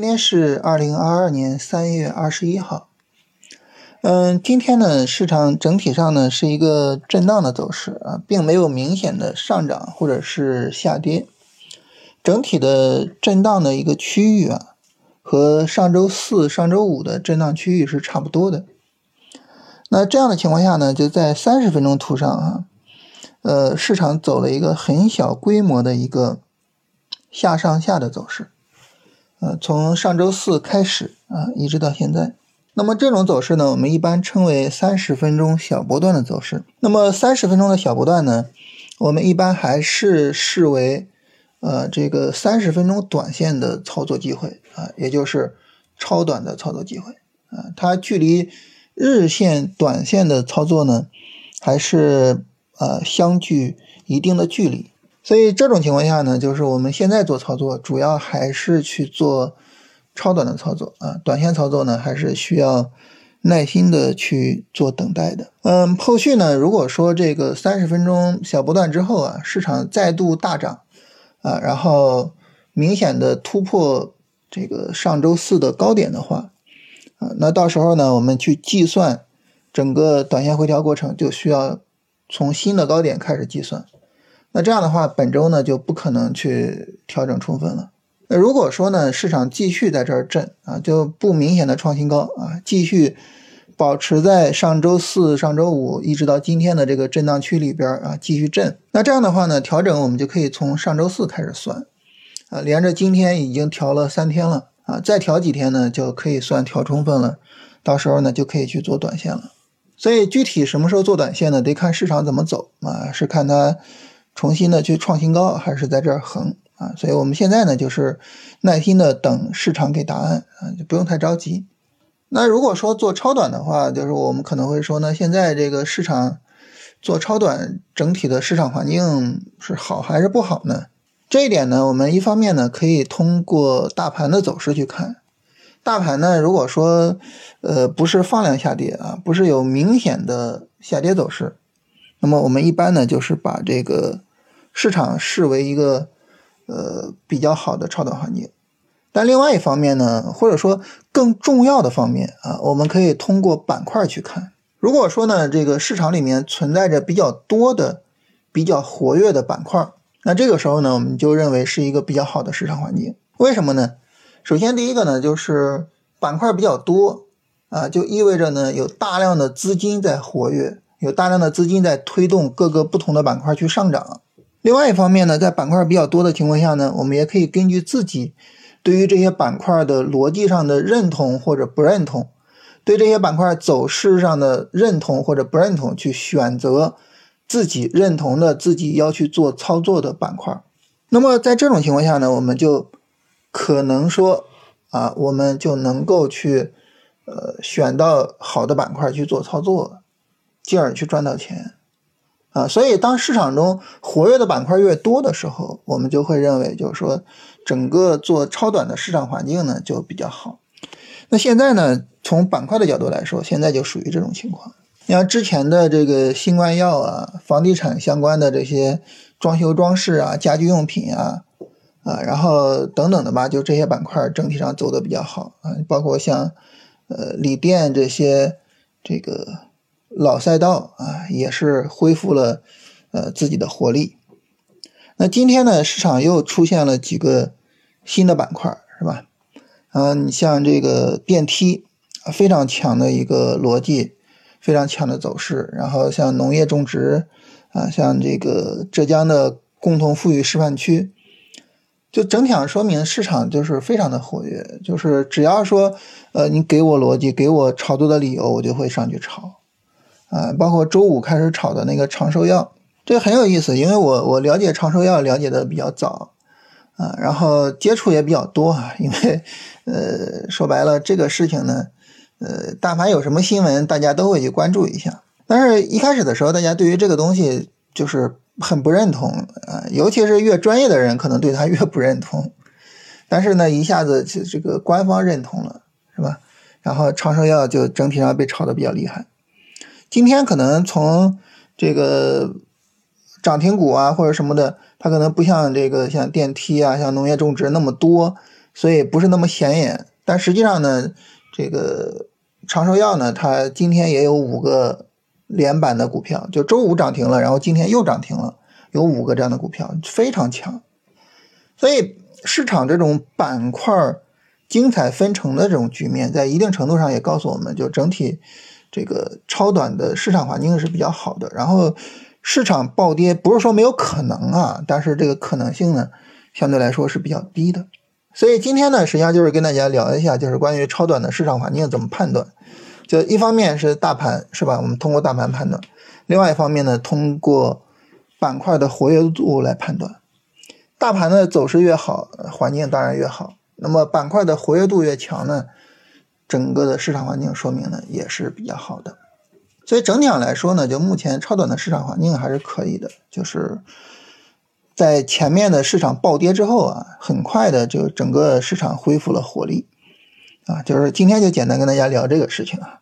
今天是二零二二年三月二十一号。嗯，今天呢，市场整体上呢是一个震荡的走势啊，并没有明显的上涨或者是下跌。整体的震荡的一个区域啊，和上周四、上周五的震荡区域是差不多的。那这样的情况下呢，就在三十分钟图上啊，呃，市场走了一个很小规模的一个下上下的走势，呃，从上周四开始啊，一直到现在。那么这种走势呢，我们一般称为三十分钟小波段的走势。那么三十分钟的小波段呢，我们一般还是视为。呃，这个三十分钟短线的操作机会啊，也就是超短的操作机会啊，它距离日线、短线的操作呢，还是呃相距一定的距离。所以这种情况下呢，就是我们现在做操作，主要还是去做超短的操作啊，短线操作呢，还是需要耐心的去做等待的。嗯，后续呢，如果说这个三十分钟小波段之后啊，市场再度大涨。啊，然后明显的突破这个上周四的高点的话，啊，那到时候呢，我们去计算整个短线回调过程，就需要从新的高点开始计算。那这样的话，本周呢就不可能去调整充分了。那如果说呢，市场继续在这儿震啊，就不明显的创新高啊，继续保持在上周四、上周五一直到今天的这个震荡区里边啊，继续震。那这样的话呢，调整我们就可以从上周四开始算，啊，连着今天已经调了三天了啊，再调几天呢，就可以算调充分了。到时候呢，就可以去做短线了。所以具体什么时候做短线呢？得看市场怎么走啊，是看它重新的去创新高，还是在这儿横啊？所以我们现在呢，就是耐心的等市场给答案啊，就不用太着急。那如果说做超短的话，就是我们可能会说呢，现在这个市场做超短，整体的市场环境是好还是不好呢？这一点呢，我们一方面呢可以通过大盘的走势去看，大盘呢如果说呃不是放量下跌啊，不是有明显的下跌走势，那么我们一般呢就是把这个市场视为一个呃比较好的超短环境。但另外一方面呢，或者说更重要的方面啊，我们可以通过板块去看。如果说呢，这个市场里面存在着比较多的、比较活跃的板块，那这个时候呢，我们就认为是一个比较好的市场环境。为什么呢？首先第一个呢，就是板块比较多啊，就意味着呢有大量的资金在活跃，有大量的资金在推动各个不同的板块去上涨。另外一方面呢，在板块比较多的情况下呢，我们也可以根据自己。对于这些板块的逻辑上的认同或者不认同，对这些板块走势上的认同或者不认同，去选择自己认同的、自己要去做操作的板块。那么在这种情况下呢，我们就可能说啊，我们就能够去呃选到好的板块去做操作，进而去赚到钱啊。所以当市场中活跃的板块越多的时候，我们就会认为就是说。整个做超短的市场环境呢就比较好。那现在呢，从板块的角度来说，现在就属于这种情况。你像之前的这个新冠药啊、房地产相关的这些装修装饰啊、家居用品啊啊，然后等等的吧，就这些板块整体上走的比较好啊。包括像呃锂电这些这个老赛道啊，也是恢复了呃自己的活力。那今天呢，市场又出现了几个新的板块，是吧？嗯，你像这个电梯，非常强的一个逻辑，非常强的走势。然后像农业种植，啊，像这个浙江的共同富裕示范区，就整体上说明市场就是非常的活跃。就是只要说，呃，你给我逻辑，给我炒作的理由，我就会上去炒。啊，包括周五开始炒的那个长寿药。这很有意思，因为我我了解长寿药了解的比较早，啊，然后接触也比较多啊。因为，呃，说白了，这个事情呢，呃，但凡有什么新闻，大家都会去关注一下。但是一开始的时候，大家对于这个东西就是很不认同啊，尤其是越专业的人，可能对他越不认同。但是呢，一下子这这个官方认同了，是吧？然后长寿药就整体上被炒的比较厉害。今天可能从这个。涨停股啊，或者什么的，它可能不像这个像电梯啊，像农业种植那么多，所以不是那么显眼。但实际上呢，这个长寿药呢，它今天也有五个连板的股票，就周五涨停了，然后今天又涨停了，有五个这样的股票，非常强。所以市场这种板块精彩纷呈的这种局面，在一定程度上也告诉我们，就整体这个超短的市场环境是比较好的。然后市场暴跌不是说没有可能啊，但是这个可能性呢，相对来说是比较低的。所以今天呢，实际上就是跟大家聊一下，就是关于超短的市场环境怎么判断。就一方面是大盘是吧？我们通过大盘判断；另外一方面呢，通过板块的活跃度来判断。大盘的走势越好，环境当然越好。那么板块的活跃度越强呢，整个的市场环境说明呢也是比较好的。所以整体上来说呢，就目前超短的市场环境还是可以的，就是。在前面的市场暴跌之后啊，很快的就整个市场恢复了活力，啊，就是今天就简单跟大家聊这个事情啊。